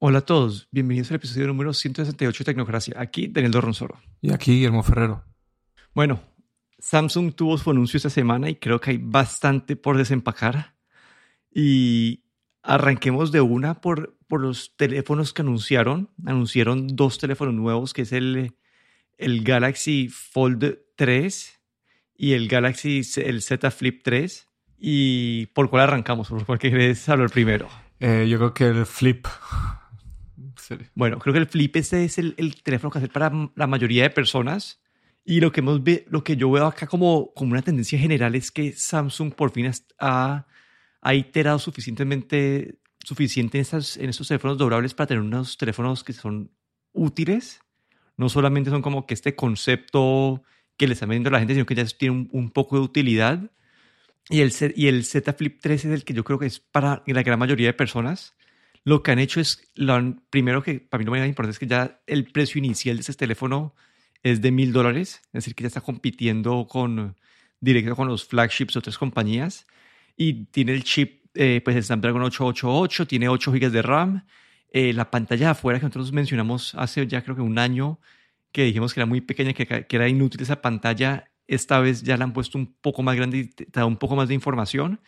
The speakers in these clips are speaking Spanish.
Hola a todos, bienvenidos al episodio número 168 de Tecnocracia. Aquí Daniel Dorronsoro. Y aquí Guillermo Ferrero. Bueno, Samsung tuvo su anuncio esta semana y creo que hay bastante por desempacar. Y arranquemos de una por, por los teléfonos que anunciaron. Anunciaron dos teléfonos nuevos, que es el, el Galaxy Fold 3 y el Galaxy el Z Flip 3. ¿Y por cuál arrancamos? ¿Por cuál querés hablar primero? Eh, yo creo que el Flip. Bueno, creo que el Flip este es el, teléfono que hace para la mayoría de personas. Y lo que, hemos ve, lo que yo veo acá como, como una tendencia general es que Samsung por fin ha, ha iterado suficientemente suficiente en, en estos teléfonos doblables para tener unos teléfonos que son útiles. No solamente son como que este concepto que le está vendiendo a la gente, sino que ya tiene un, poco de utilidad. Y el, y el Z Flip 3 es el que yo creo que es para la gran mayoría de personas. Lo que han hecho es, lo primero que para mí lo más importante es que ya el precio inicial de ese teléfono es de mil dólares, es decir, que ya está compitiendo con directo con los flagships de otras compañías y tiene el chip, eh, pues el Snapdragon 888, tiene 8 GB de RAM, eh, la pantalla de afuera que nosotros mencionamos hace ya creo que un año, que dijimos que era muy pequeña, que, que era inútil esa pantalla, esta vez ya la han puesto un poco más grande y te da un poco más de información.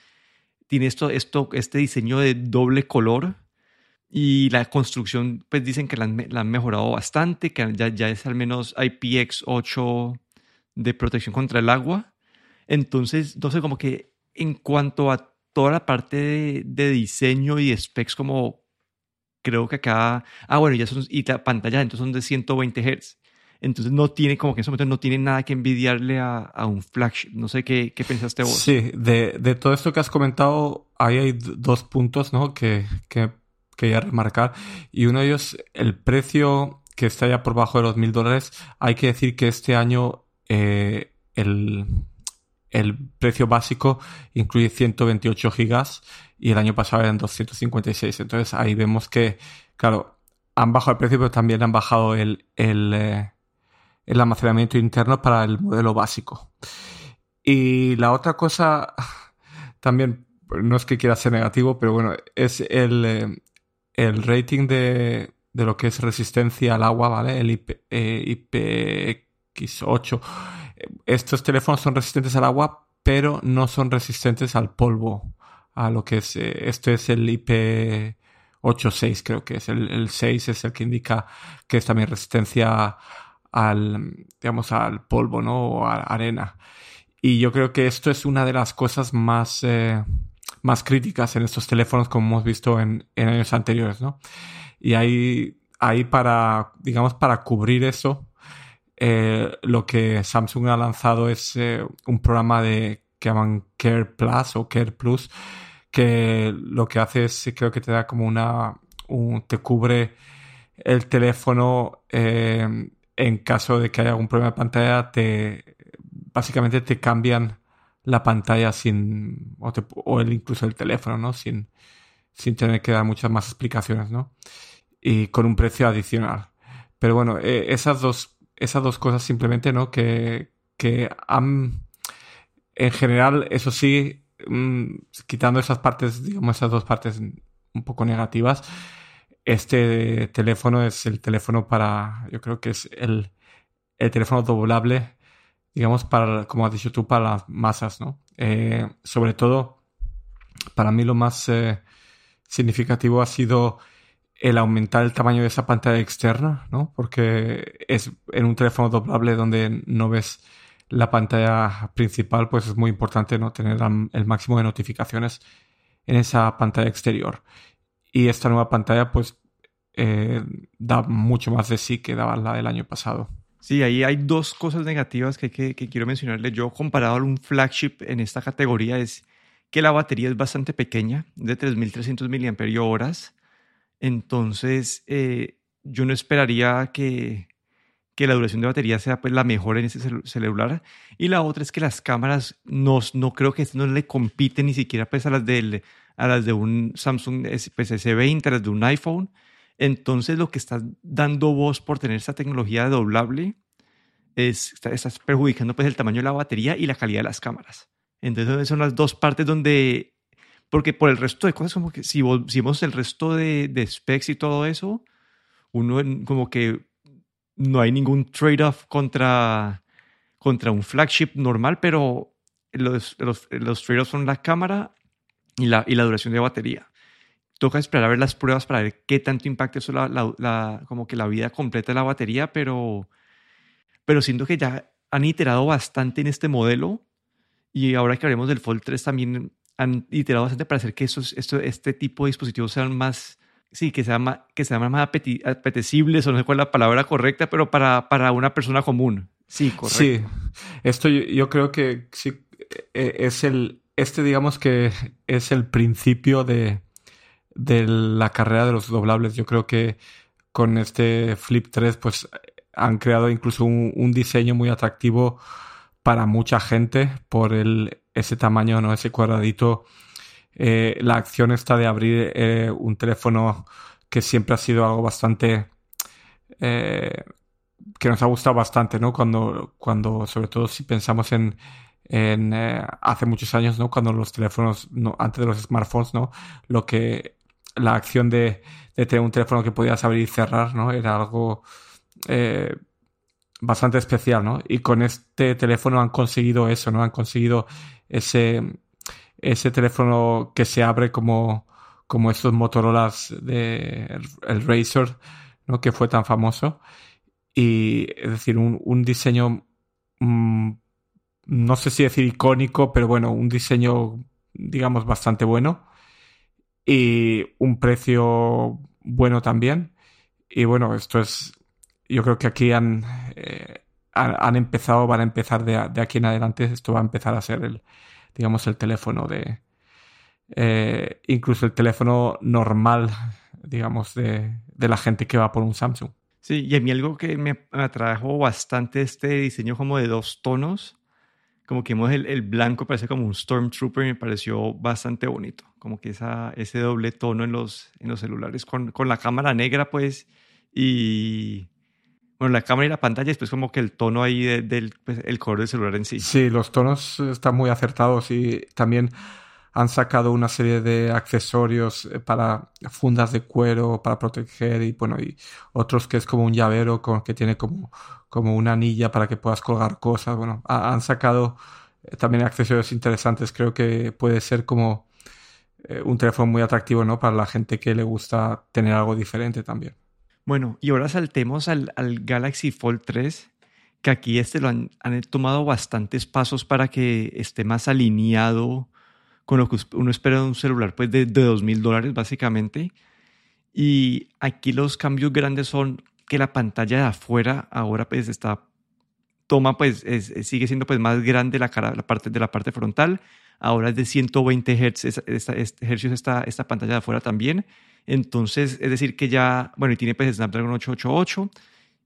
Tiene esto, esto, este diseño de doble color, y la construcción, pues dicen que la han, mejorado bastante, que ya, ya, es al menos IPX8 de protección contra el agua. Entonces, no sé, como que en cuanto a toda la parte de, diseño y specs, como creo que acá, ah, bueno, ya son, y la pantalla entonces son de 120 Hz. Entonces no tiene, como que en ese momento no tiene nada que envidiarle a, a un flagship. No sé qué, qué pensaste vos. Sí, de, de, todo esto que has comentado, ahí hay dos puntos, ¿no? Que, que quería remarcar. Y uno de ellos, el precio que está ya por bajo de los mil dólares. Hay que decir que este año eh, el, el precio básico incluye 128 gigas y el año pasado eran 256. Entonces ahí vemos que, claro, han bajado el precio, pero también han bajado el, el, eh, el almacenamiento interno para el modelo básico. Y la otra cosa, también, no es que quiera ser negativo, pero bueno, es el, eh, el rating de, de lo que es resistencia al agua, ¿vale? El IPX8. Estos teléfonos son resistentes al agua, pero no son resistentes al polvo. A lo que es, eh, esto es el IP86, creo que es. El, el 6 es el que indica que es también resistencia al, digamos, al polvo, ¿no? O a arena. Y yo creo que esto es una de las cosas más, eh, más críticas en estos teléfonos como hemos visto en, años anteriores, ¿no? Y ahí, ahí para, digamos, para cubrir eso, eh, lo que Samsung ha lanzado es eh, un programa de que llaman Care Plus o Care Plus, que lo que hace es, creo que te da como una, te cubre el teléfono eh, en caso de que haya algún problema de pantalla, te, básicamente te cambian la pantalla sin, o, el, incluso el teléfono, ¿no? Sin, sin tener que dar muchas más explicaciones, ¿no? Y con un precio adicional. Pero bueno, eh, esas, dos, esas dos cosas simplemente, ¿no? Que, que han, en general, eso sí, mm, quitando esas partes, digamos, esas dos partes un poco negativas, este teléfono es el teléfono para, yo creo que es el, el teléfono doblable digamos, para, como has dicho tú, para las masas, ¿no? Eh, sobre todo, para mí lo más eh, significativo ha sido el aumentar el tamaño de esa pantalla externa, ¿no? Porque es en un teléfono doblable donde no ves la pantalla principal, pues es muy importante no tener el máximo de notificaciones en esa pantalla exterior. Y esta nueva pantalla, pues, eh, da mucho más de sí que daba la del año pasado. Sí, ahí hay dos cosas negativas que, quiero mencionarle. Yo comparado a un flagship en esta categoría es que la batería es bastante pequeña, de 3.300 mAh. Entonces, eh, yo no esperaría que, que, la duración de batería sea pues, la mejor en este celular. Y la otra es que las cámaras no, no creo que no le compiten ni siquiera pues, a, las de, a las de un Samsung pues, S20, a las de un iPhone entonces lo que estás dando vos por tener esa tecnología doblable es, estás perjudicando pues el tamaño de la batería y la calidad de las cámaras. Entonces son las dos partes donde Porque por el resto de cosas, como que si, si vemos el resto de, de specs y todo eso, uno como que no hay ningún trade-off contra, contra un flagship normal, pero los, los, los trade-offs son la cámara y la, y la duración de batería. Toca esperar a ver las pruebas para ver qué tanto impacta eso la, la, como que la vida completa de la batería, pero, pero siento que ya han iterado bastante en este modelo y ahora que hablemos del Fold 3 también han iterado bastante para hacer que esos, esto, este tipo de dispositivos sean más, sí, que sean más, que sean más apetecibles, o no sé cuál es la palabra correcta, pero para, para una persona común. Sí, correcto. Sí, esto yo, creo que sí, e, es el, este digamos que es el principio de, de la carrera de los doblables. Yo creo que con este Flip 3 pues han creado incluso un, diseño muy atractivo para mucha gente por el, ese tamaño, ¿no? Ese cuadradito. Eh, la acción está de abrir eh, un teléfono que siempre ha sido algo bastante eh, que nos ha gustado bastante, ¿no? Cuando, cuando sobre todo si pensamos en, en eh, hace muchos años, ¿no? Cuando los teléfonos, no, antes de los smartphones, ¿no? Lo que la acción de, tener un teléfono que podías abrir y cerrar, ¿no? Era algo eh, bastante especial, ¿no? Y con este teléfono han conseguido eso, ¿no? Han conseguido ese, ese teléfono que se abre como, como estos Motorolas de el, Razer, ¿no? Que fue tan famoso y es decir, un, diseño, mm, no sé si decir icónico, pero bueno, un diseño, digamos, bastante bueno y un precio bueno también. Y bueno, esto es, yo creo que aquí han, eh, han, empezado, van a empezar de, aquí en adelante, esto va a empezar a ser el, digamos, el teléfono de, eh, incluso el teléfono normal, digamos, de, de la gente que va por un Samsung. Sí, y a mí algo que me atrajo bastante este diseño como de dos tonos, como que el, el blanco parece como un Stormtrooper me pareció bastante bonito, como que esa, ese doble tono en los, en los celulares con, con la cámara negra pues y bueno, la cámara y la pantalla, después como que el tono ahí del pues, el color del celular en sí. Sí, los tonos están muy acertados y también han sacado una serie de accesorios eh, para fundas de cuero para proteger y bueno y otros que es como un llavero con que tiene como como una anilla para que puedas colgar cosas bueno han sacado eh, también accesorios interesantes creo que puede ser como eh, un teléfono muy atractivo no para la gente que le gusta tener algo diferente también. Bueno y ahora saltemos al, al Galaxy Fold 3 que aquí este lo han, han tomado bastantes pasos para que esté más alineado con lo que uno espera de un celular pues de, de 2.000 dólares básicamente. Y aquí los cambios grandes son que la pantalla de afuera ahora pues está toma pues sigue siendo pues más grande la cara la parte de la parte frontal ahora es de 120 Hz esta, esta, esta, pantalla de afuera también entonces es decir que ya bueno y tiene pues Snapdragon 888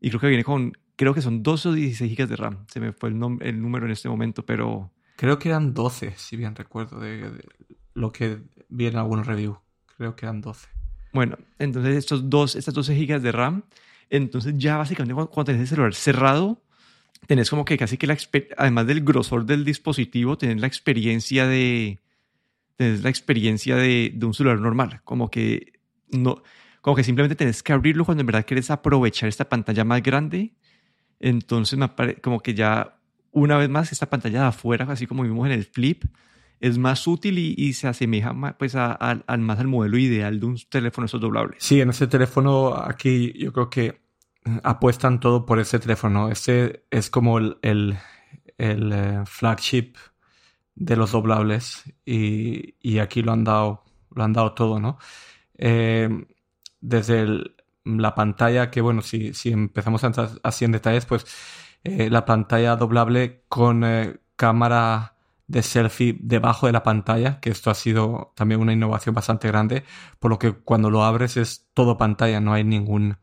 y creo que viene con creo que son 12 o 16 GB de RAM se me fue el, el número en este momento pero Creo que eran 12, si bien recuerdo, de, lo que vi en algún review. Creo que eran 12. Bueno, entonces estos dos, estas 12 gigas de RAM, entonces ya básicamente cuando, tenés el celular cerrado, tenés como que casi que la además del grosor del dispositivo, tenés la experiencia de tenés la experiencia de, de, un celular normal, como que no como que simplemente tenés que abrirlo cuando en verdad quieres aprovechar esta pantalla más grande. Entonces me como que ya una vez más, esta pantalla de afuera, así como vimos en el flip, es más útil y, se asemeja más, pues a, al más al modelo ideal de un teléfono esos doblables. Sí, en ese teléfono aquí yo creo que apuestan todo por ese teléfono. Este es como el, el, eh, flagship de los doblables y, y, aquí lo han dado, lo han dado todo, ¿no? Eh, desde la pantalla, que bueno, si, si empezamos a entrar así en detalles, pues eh, la pantalla doblable con cámara de selfie debajo de la pantalla, que esto ha sido también una innovación bastante grande, por lo que cuando lo abres es todo pantalla, no hay ningún,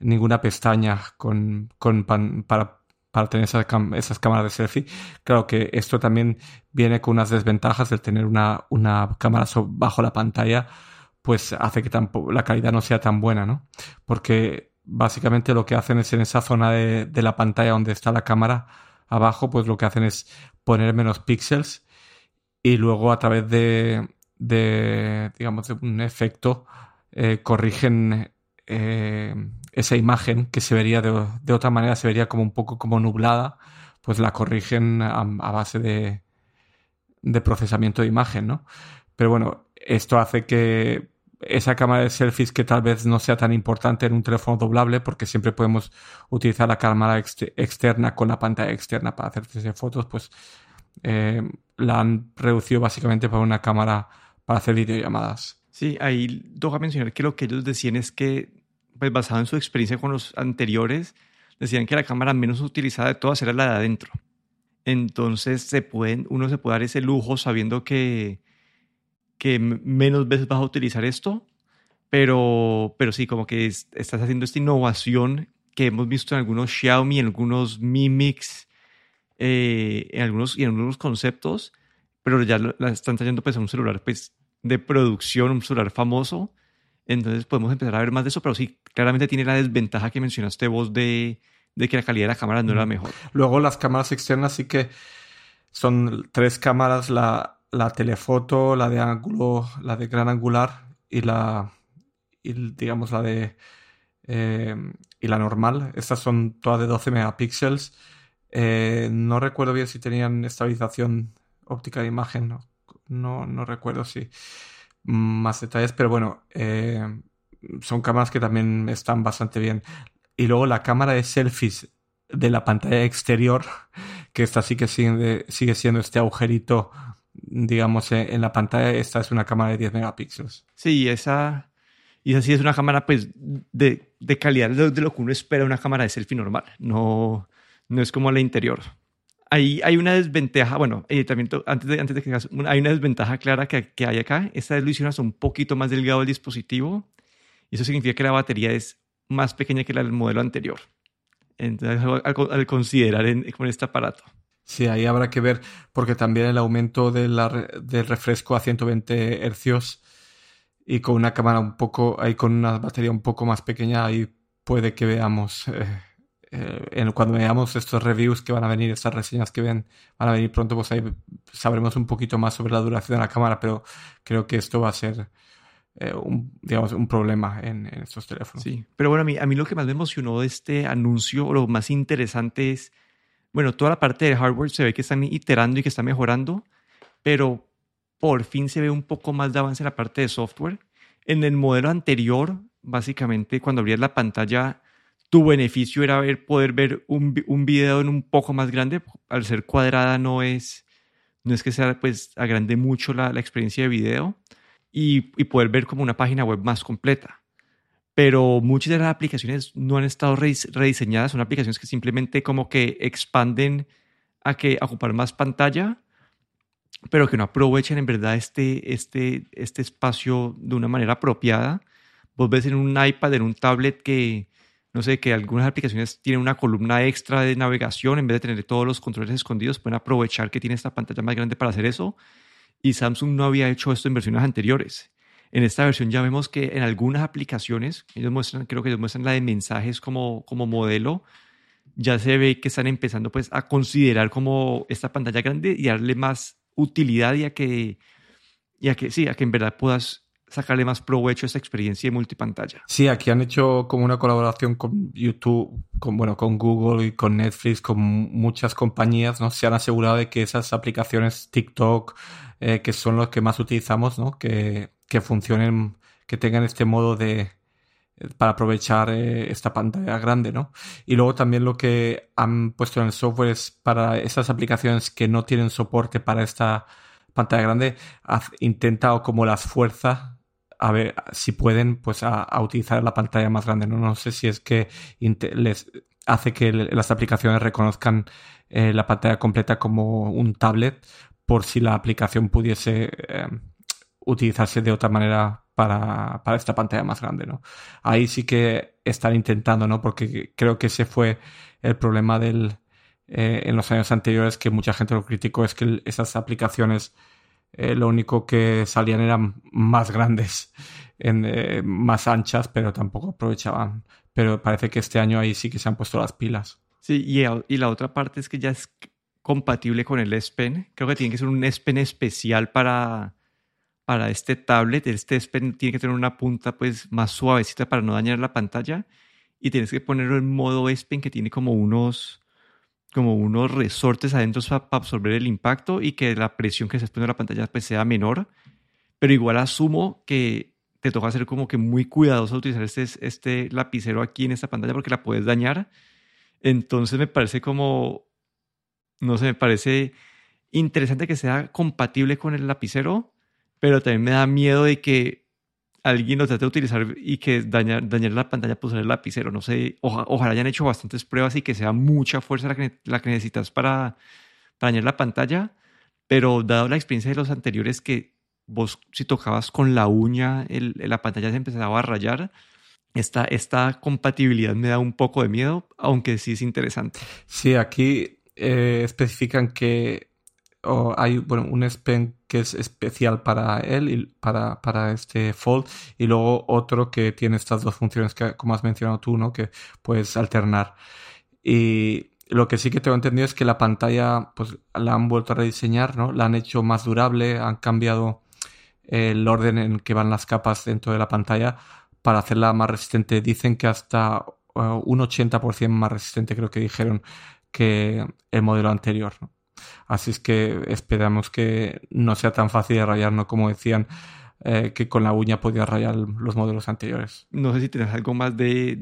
ninguna pestaña con, con para, para tener esas, esas, cámaras de selfie. Claro que esto también viene con unas desventajas del tener una, una cámara bajo la pantalla, pues hace que tampoco, la calidad no sea tan buena, ¿no? Porque básicamente lo que hacen es en esa zona de, la pantalla donde está la cámara abajo, pues lo que hacen es poner menos píxeles y luego a través de, de digamos, de un efecto, eh, corrigen eh, esa imagen que se vería de, de, otra manera, se vería como un poco como nublada, pues la corrigen a, base de, de procesamiento de imagen, ¿no? Pero bueno, esto hace que esa cámara de selfies que tal vez no sea tan importante en un teléfono doblable porque siempre podemos utilizar la cámara externa con la pantalla externa para hacer fotos, pues eh, la han reducido básicamente para una cámara para hacer videollamadas. Sí, ahí toca mencionar que lo que ellos decían es que, pues basado en su experiencia con los anteriores, decían que la cámara menos utilizada de todas era la de adentro. Entonces se pueden, uno se puede dar ese lujo sabiendo que, que menos veces vas a utilizar esto, pero, pero sí, como que estás haciendo esta innovación que hemos visto en algunos Xiaomi, en algunos Mi Mix, eh, en, algunos, en algunos conceptos, pero ya la están trayendo pues a un celular pues, de producción, un celular famoso. Entonces podemos empezar a ver más de eso, pero sí, claramente tiene la desventaja que mencionaste vos de, de que la calidad de la cámara no era mejor. Luego las cámaras externas sí que son tres cámaras, la, la telefoto, la de ángulo, la de gran angular y la, digamos, la de, eh, y la normal. Estas son todas de 12 megapíxeles. Eh, no recuerdo bien si tenían estabilización óptica de imagen, no, no, no recuerdo si más detalles, pero bueno, eh, son cámaras que también están bastante bien. Y luego la cámara de selfies de la pantalla exterior, que esta sí que sigue, sigue siendo este agujerito digamos, eh, en la pantalla esta es una cámara de 10 megapíxeles. Sí, esa, y esa sí es una cámara pues de, de calidad de, lo que uno espera una cámara de selfie normal, no, no es como la interior. Ahí hay una desventaja, bueno, eh, también antes de, antes de que hay una desventaja clara que, que hay acá, esta vez lo un poquito más delgado el dispositivo y eso significa que la batería es más pequeña que la del modelo anterior. Entonces, al, considerar con este aparato. Sí, ahí habrá que ver, porque también el aumento de del refresco a 120 hercios y con una cámara un poco, ahí con una batería un poco más pequeña, ahí puede que veamos, eh, eh, cuando veamos estos reviews que van a venir, estas reseñas que ven, van a venir pronto, pues ahí sabremos un poquito más sobre la duración de la cámara, pero creo que esto va a ser eh, un, digamos, un problema en, estos teléfonos. Sí, pero bueno, a mí, a mí lo que más me emocionó de este anuncio, lo más interesante es bueno, toda la parte de hardware se ve que están iterando y que está mejorando, pero por fin se ve un poco más de avance en la parte de software. En el modelo anterior, básicamente, cuando abrías la pantalla, tu beneficio era poder ver un, un video en un poco más grande. Al ser cuadrada no es, no es que sea, pues, agrande mucho la, la experiencia de video y, y poder ver como una página web más completa pero muchas de las aplicaciones no han estado rediseñadas, son aplicaciones que simplemente como que expanden a que ocupar más pantalla, pero que no aprovechan en verdad este, este, este espacio de una manera apropiada. Vos ves en un iPad, en un tablet que, no sé, que algunas aplicaciones tienen una columna extra de navegación, en vez de tener todos los controles escondidos, pueden aprovechar que tiene esta pantalla más grande para hacer eso. Y Samsung no había hecho esto en versiones anteriores. En esta versión ya vemos que en algunas aplicaciones, ellos muestran, creo que ellos muestran la de mensajes como, como modelo, ya se ve que están empezando pues a considerar como esta pantalla grande y darle más utilidad y a que, y a que sí, a que en verdad puedas sacarle más provecho a esta experiencia de multipantalla. Sí, aquí han hecho como una colaboración con YouTube, con bueno, con Google y con Netflix, con muchas compañías, ¿no? Se han asegurado de que esas aplicaciones TikTok, eh, que son los que más utilizamos, ¿no? Que que funcionen, que tengan este modo de para aprovechar eh, esta pantalla grande, ¿no? Y luego también lo que han puesto en el software es para esas aplicaciones que no tienen soporte para esta pantalla grande, intenta o como las fuerza a ver si pueden pues a, utilizar la pantalla más grande. No, no sé si es que les hace que las aplicaciones reconozcan eh, la pantalla completa como un tablet por si la aplicación pudiese eh, utilizarse de otra manera para, para, esta pantalla más grande, ¿no? Ahí sí que están intentando, ¿no? Porque creo que ese fue el problema del, eh, en los años anteriores que mucha gente lo criticó, es que esas aplicaciones eh, lo único que salían eran más grandes, eh, más anchas, pero tampoco aprovechaban. Pero parece que este año ahí sí que se han puesto las pilas. Sí, y, la otra parte es que ya es compatible con el S Pen. Creo que tiene que ser un S Pen especial para, para este tablet, este S tiene que tener una punta pues más suavecita para no dañar la pantalla y tienes que ponerlo en modo S que tiene como unos como unos resortes adentro para absorber el impacto y que la presión que se pone en la pantalla pues sea menor. Pero igual asumo que te toca ser como que muy cuidadoso utilizar este, este lapicero aquí en esta pantalla porque la puedes dañar. Entonces me parece como, no sé, me parece interesante que sea compatible con el lapicero, pero también me da miedo de que alguien lo trate de utilizar y que dañar, dañar la pantalla por usar el lapicero. No sé, ojalá hayan hecho bastantes pruebas y que sea mucha fuerza la que, la que necesitas para, para dañar la pantalla, pero dado la experiencia de los anteriores que vos si tocabas con la uña, el, la pantalla se empezaba a rayar. Esta, esta compatibilidad me da un poco de miedo, aunque sí es interesante. Sí, aquí eh, especifican que hay bueno, un S Pen que es especial para él y para, para este Fold y luego otro que tiene estas dos funciones que como has mencionado tú, ¿no? Que puedes alternar. Y lo que sí que tengo entendido es que la pantalla pues la han vuelto a rediseñar, ¿no? La han hecho más durable, han cambiado el orden en que van las capas dentro de la pantalla para hacerla más resistente. Dicen que hasta uh, un 80% más resistente, creo que dijeron, que el modelo anterior. Así es que esperamos que no sea tan fácil de rayar, ¿no? Como decían, eh, que con la uña podía rayar los modelos anteriores. No sé si tienes algo más de,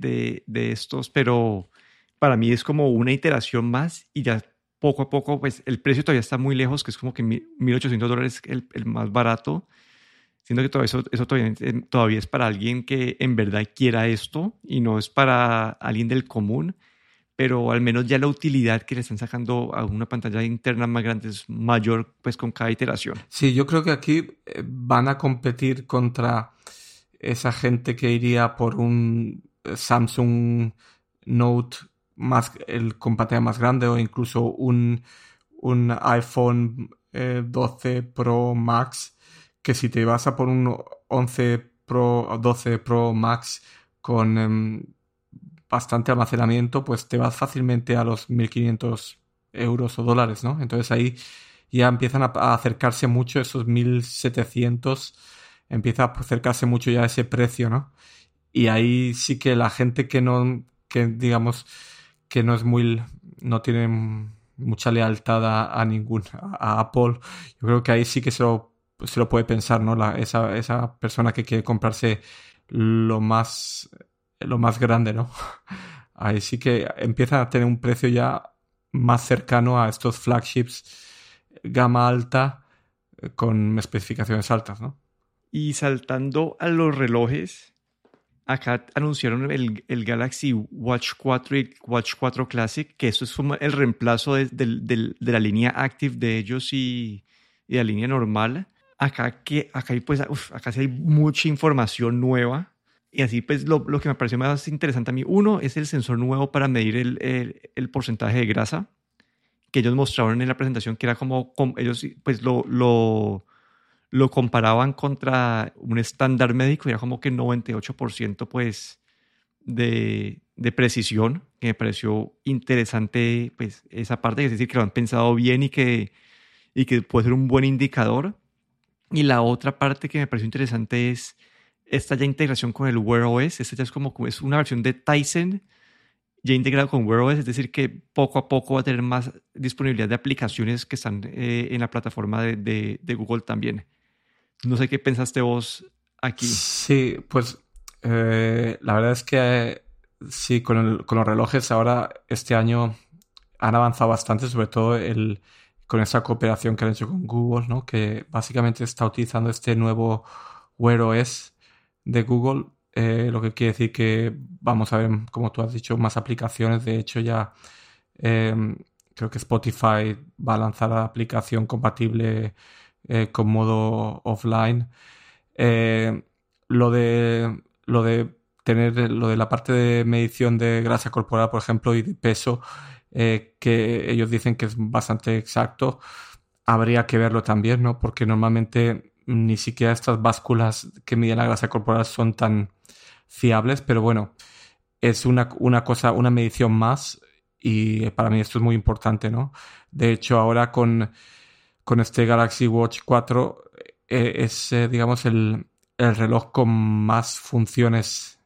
de, estos, pero para mí es como una iteración más y ya poco a poco, pues el precio todavía está muy lejos, que es como que 1.800 dólares el, el más barato Siento que todo eso, eso todavía, eh, todavía es para alguien que en verdad quiera esto y no es para alguien del común, pero al menos ya la utilidad que le están sacando a una pantalla interna más grande es mayor pues con cada iteración. Sí, yo creo que aquí eh, van a competir contra esa gente que iría por un eh, Samsung Note más el con pantalla más grande o incluso un, un iPhone 12 Pro Max que si te vas a por un 11 Pro, 12 Pro Max con em, bastante almacenamiento, pues te vas fácilmente a los 1500 euros o dólares, ¿no? Entonces ahí ya empiezan a, acercarse mucho esos 1700, empieza a acercarse mucho ya ese precio, ¿no? Y ahí sí que la gente que no, que digamos, que no es muy, no tiene mucha lealtad a, ningún, a Apple, yo creo que ahí sí que se lo se lo puede pensar, ¿no? La, esa, esa persona que quiere comprarse lo más, lo más grande, ¿no? Ahí sí que empieza a tener un precio ya más cercano a estos flagships gama alta eh, con especificaciones altas, ¿no? Y saltando a los relojes, acá anunciaron el, el, Galaxy Watch 4 y Watch 4 Classic, que esto es el reemplazo de, de, de la línea Active de ellos y, la línea normal acá, que, acá, pues, acá sí hay mucha información nueva. Y así, pues, lo, lo, que me pareció más interesante a mí, uno, es el sensor nuevo para medir el, el, el porcentaje de grasa que ellos mostraron en la presentación, que era como, ellos, pues, lo, lo, lo comparaban contra un estándar médico y era como que 98%, pues, de, de, precisión, que me pareció interesante, pues, esa parte, es decir, que lo han pensado bien y que, y que puede ser un buen indicador. Y la otra parte que me pareció interesante es esta ya integración con el Wear OS. Esta ya es como es una versión de Tyson ya integrado con Wear OS, es decir, que poco a poco va a tener más disponibilidad de aplicaciones que están eh, en la plataforma de, de, Google también. No sé qué pensaste vos aquí. Sí, pues eh, la verdad es que sí, con, con los relojes ahora este año han avanzado bastante, sobre todo el, con esa cooperación que han hecho con Google, ¿no? que básicamente está utilizando este nuevo Wear OS de Google, eh, lo que quiere decir que vamos a ver, como tú has dicho, más aplicaciones. De hecho, ya em, creo que Spotify va a lanzar la aplicación compatible eh, con modo offline. Eh, lo de lo de tener lo de la parte de medición de grasa corporal, por ejemplo, y de peso, que ellos dicen que es bastante exacto, habría que verlo también, ¿no? Porque normalmente ni siquiera estas básculas que miden la grasa corporal son tan fiables, pero bueno, es una, una cosa, una medición más y para mí esto es muy importante, ¿no? De hecho, ahora con, con este Galaxy Watch 4 eh, es, eh, digamos, el, reloj con más funciones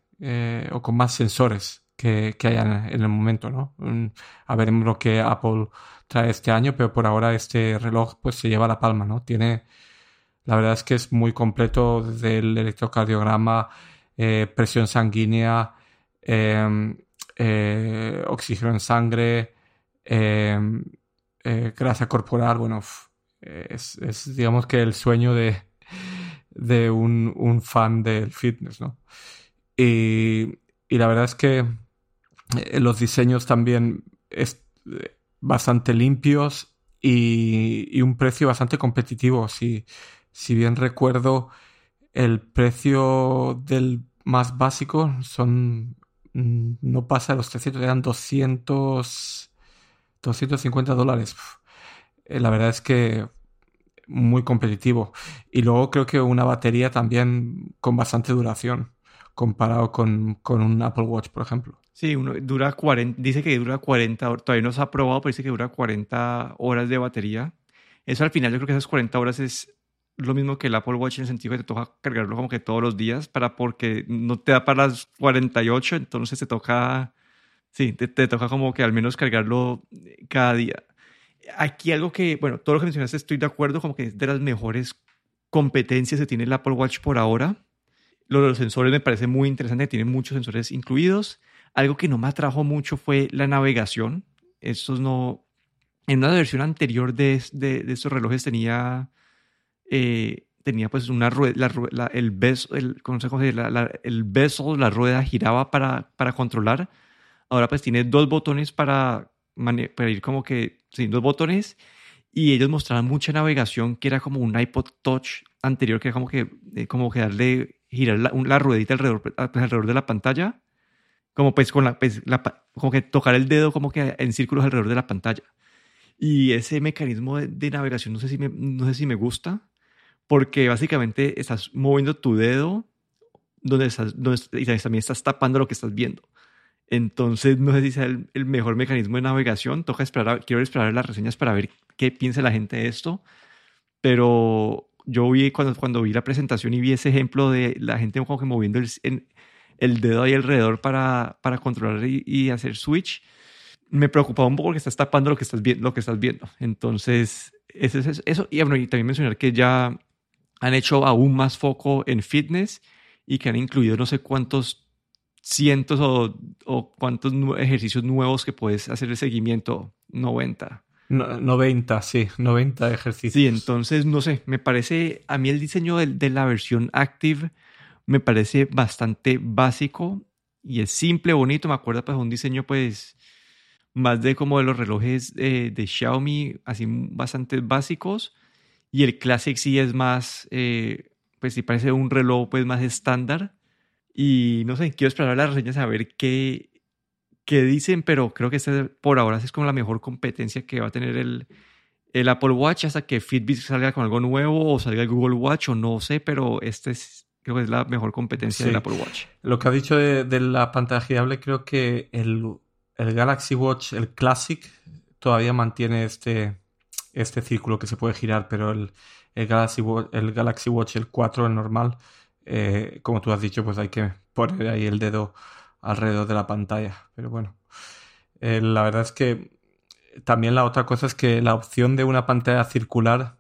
o con más sensores que, que hay en, el momento, ¿no? Mm, a ver lo que Apple trae este año, pero por ahora este reloj pues se lleva la palma, ¿no? Tiene, la verdad es que es muy completo desde el electrocardiograma, presión sanguínea, em, oxígeno en sangre, em, grasa corporal, bueno, es, digamos que el sueño de, de un, fan del fitness, ¿no? Y, la verdad es que eh, los diseños también es eh, bastante limpios y, un precio bastante competitivo. Si, si bien recuerdo, el precio del más básico son mm, no pasa los 300, eran 200, 250 dólares. Eh, la verdad es que muy competitivo. Y luego creo que una batería también con bastante duración comparado con, un Apple Watch, por ejemplo. Sí, uno dura 40, dice que dura 40, todavía no se ha probado, pero dice que dura 40 horas de batería. Eso al final yo creo que esas 40 horas es lo mismo que el Apple Watch en el sentido que te toca cargarlo como que todos los días para porque no te da para las 48, entonces te toca, sí, te toca como que al menos cargarlo cada día aquí algo que, bueno, todo lo que mencionaste estoy de acuerdo, como que es de las mejores competencias que tiene el Apple Watch por ahora. Lo de los sensores me parece muy interesante, tiene muchos sensores incluidos. Algo que no me atrajo mucho fue la navegación. Estos no, en una versión anterior de, de, estos relojes tenía, eh, tenía pues una rueda, la, el beso, el, ¿cómo se la, el beso, la rueda giraba para, para controlar. Ahora pues tiene dos botones para para ir como que sin dos botones y ellos mostraban mucha navegación que era como un iPod Touch anterior que era como que, eh, como que darle, girar la, ruedita alrededor, pues, alrededor de la pantalla, como pues con pues, la, como que tocar el dedo como que en círculos alrededor de la pantalla. Y ese mecanismo de, navegación no sé, si me, no sé si me gusta, porque básicamente estás moviendo tu dedo donde estás, donde, y también estás tapando lo que estás viendo. Entonces, no sé si sea el, mejor mecanismo de navegación. Toca esperar, quiero esperar las reseñas para ver qué piensa la gente de esto. Pero yo vi cuando, cuando vi la presentación y vi ese ejemplo de la gente como que moviendo el, el dedo ahí alrededor para, para controlar y, hacer switch, me preocupaba un poco porque estás tapando lo que estás, lo que estás viendo. Entonces, eso es eso. Y, bueno, y también mencionar que ya han hecho aún más foco en fitness y que han incluido no sé cuántos cientos o, o cuántos ejercicios nuevos que puedes hacer el seguimiento, 90. 90, sí, 90 ejercicios. Sí, entonces, no sé, me parece, a mí el diseño de, la versión Active me parece bastante básico y es simple, bonito, me acuerdo pues un diseño pues más de como de los relojes de Xiaomi, así bastante básicos y el Classic sí es más, eh, pues sí parece un reloj pues más estándar y no sé, quiero esperar a las reseñas a ver qué, qué dicen, pero creo que este por ahora es como la mejor competencia que va a tener el, el Apple Watch hasta que Fitbit salga con algo nuevo o salga el Google Watch o no sé, pero este es, creo que es la mejor competencia del Apple Watch. Lo que ha dicho de, la pantalla girable, creo que el, el, Galaxy Watch, el Classic, todavía mantiene este, este círculo que se puede girar, pero el, Galaxy, el Galaxy Watch, el 4, el normal, eh, como tú has dicho, pues hay que poner ahí el dedo alrededor de la pantalla. Pero bueno, eh, la verdad es que también la otra cosa es que la opción de una pantalla circular,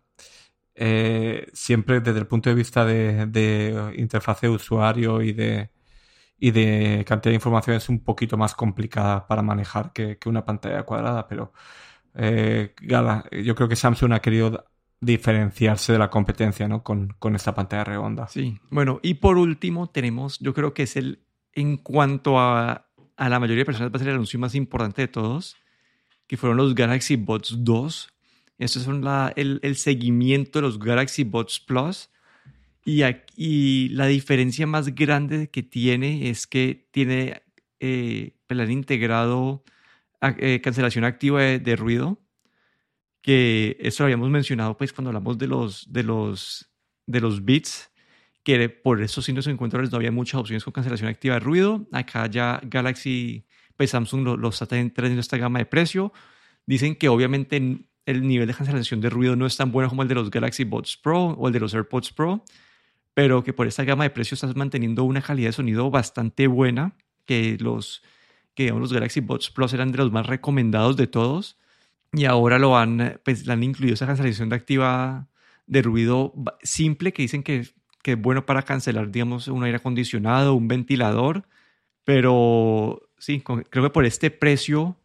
eh, siempre desde el punto de vista de, interfaz de usuario y de, y de cantidad de información es un poquito más complicada para manejar que, una pantalla cuadrada, pero yo creo que Samsung ha querido diferenciarse de la competencia, ¿no? Con, con esta pantalla redonda. Sí. Bueno, y por último tenemos, yo creo que es el, en cuanto a, a la mayoría de personas va a ser el anuncio más importante de todos, que fueron los Galaxy Buds 2. Estos son la, el, el, seguimiento de los Galaxy Buds Plus. Y, aquí, la diferencia más grande que tiene es que tiene eh, plan integrado eh, cancelación activa de ruido que eso lo habíamos mencionado pues cuando hablamos de los, de los, de los bits, que por esos signos encuentros no había muchas opciones con cancelación activa de ruido. Acá ya Galaxy, pues Samsung lo, lo está trayendo esta gama de precio. Dicen que obviamente el nivel de cancelación de ruido no es tan bueno como el de los Galaxy Buds Pro o el de los AirPods Pro, pero que por esta gama de precios estás manteniendo una calidad de sonido bastante buena, que los, que los Galaxy Buds Plus eran de los más recomendados de todos, y ahora lo han, pues, han incluido esa cancelación de activa de ruido simple que dicen que, que es bueno para cancelar, digamos, un aire acondicionado, un ventilador, pero sí, creo que por este precio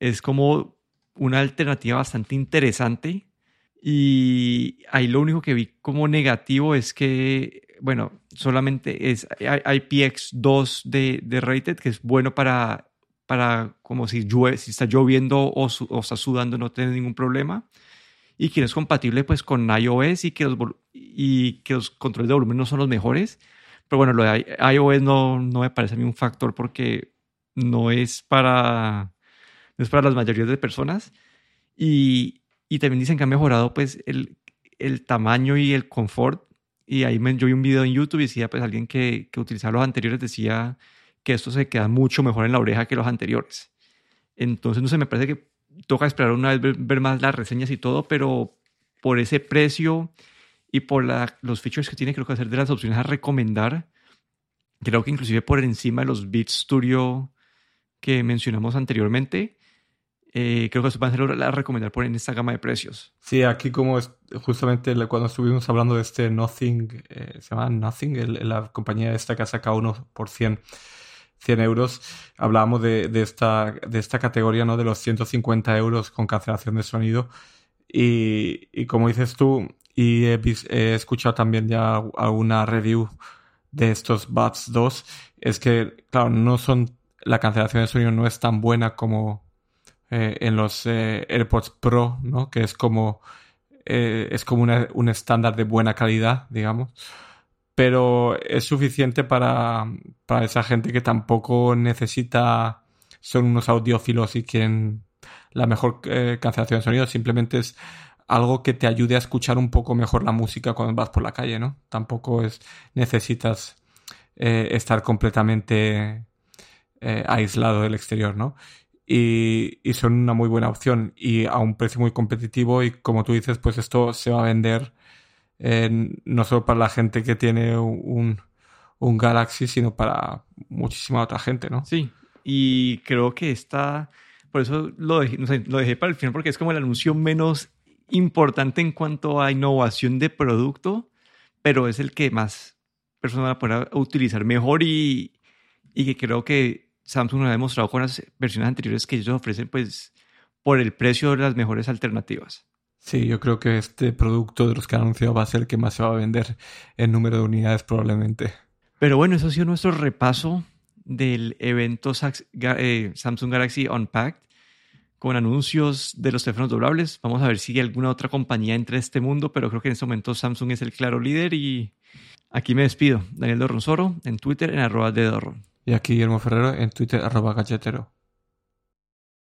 es como una alternativa bastante interesante. Y ahí lo único que vi como negativo es que, bueno, solamente es IPX2 de, de Rated, que es bueno para, para como si, llueve, si está lloviendo o, o está sudando, no tiene ningún problema. Y que no es compatible pues con iOS y que los, y que los controles de volumen no son los mejores. Pero bueno, lo de iOS no, no me parece a mí un factor porque no es para no es para las mayorías de personas. Y, y también dicen que ha mejorado pues el, el tamaño y el confort. Y ahí me, yo vi un video en YouTube y decía pues alguien que, que utilizaba los anteriores decía que esto se queda mucho mejor en la oreja que los anteriores. Entonces, no sé, me parece que toca esperar una vez ver, más las reseñas y todo, pero por ese precio y por la, los features que tiene, creo que ser de las opciones a recomendar. Creo que inclusive por encima de los Beat Studio que mencionamos anteriormente, eh, creo que eso va a la recomendar por en esta gama de precios. Sí, aquí como es, justamente cuando estuvimos hablando de este Nothing, eh, se llama Nothing, la compañía esta que ha sacado uno por 100, 100 euros, hablábamos de, de, esta, de esta categoría, ¿no? De los 150 euros con cancelación de sonido. Y, y como dices tú, y he, he, escuchado también ya alguna review de estos Buds 2, es que, claro, no son, la cancelación de sonido no es tan buena como eh, en los eh, AirPods Pro, ¿no? Que es como, eh, es como un estándar de buena calidad, digamos. Pero es suficiente para, para esa gente que tampoco necesita, son unos audiófilos y quieren la mejor cancelación de sonido. Simplemente es algo que te ayude a escuchar un poco mejor la música cuando vas por la calle, ¿no? Tampoco es, necesitas estar completamente aislado del exterior, ¿no? Y, son una muy buena opción y a un precio muy competitivo y como tú dices, pues esto se va a vender no solo para la gente que tiene un, un Galaxy, sino para muchísima otra gente, ¿no? Sí, y creo que está, por eso lo dejé, lo dejé para el final porque es como el anuncio menos importante en cuanto a innovación de producto, pero es el que más personas van a poder utilizar mejor y, y que creo que Samsung nos ha demostrado con las versiones anteriores que ellos ofrecen, pues, por el precio de las mejores alternativas. Sí, yo creo que este producto de los que han anunciado va a ser el que más se va a vender en número de unidades probablemente. Pero bueno, eso ha sido nuestro repaso del evento eh, Samsung Galaxy Unpacked con anuncios de los teléfonos doblables. Vamos a ver si alguna otra compañía entra a este mundo, pero creo que en este momento Samsung es el claro líder y aquí me despido. Daniel Dorronsoro en Twitter en arroba de Dorron. Y aquí Guillermo Ferrero en Twitter, arroba galletero.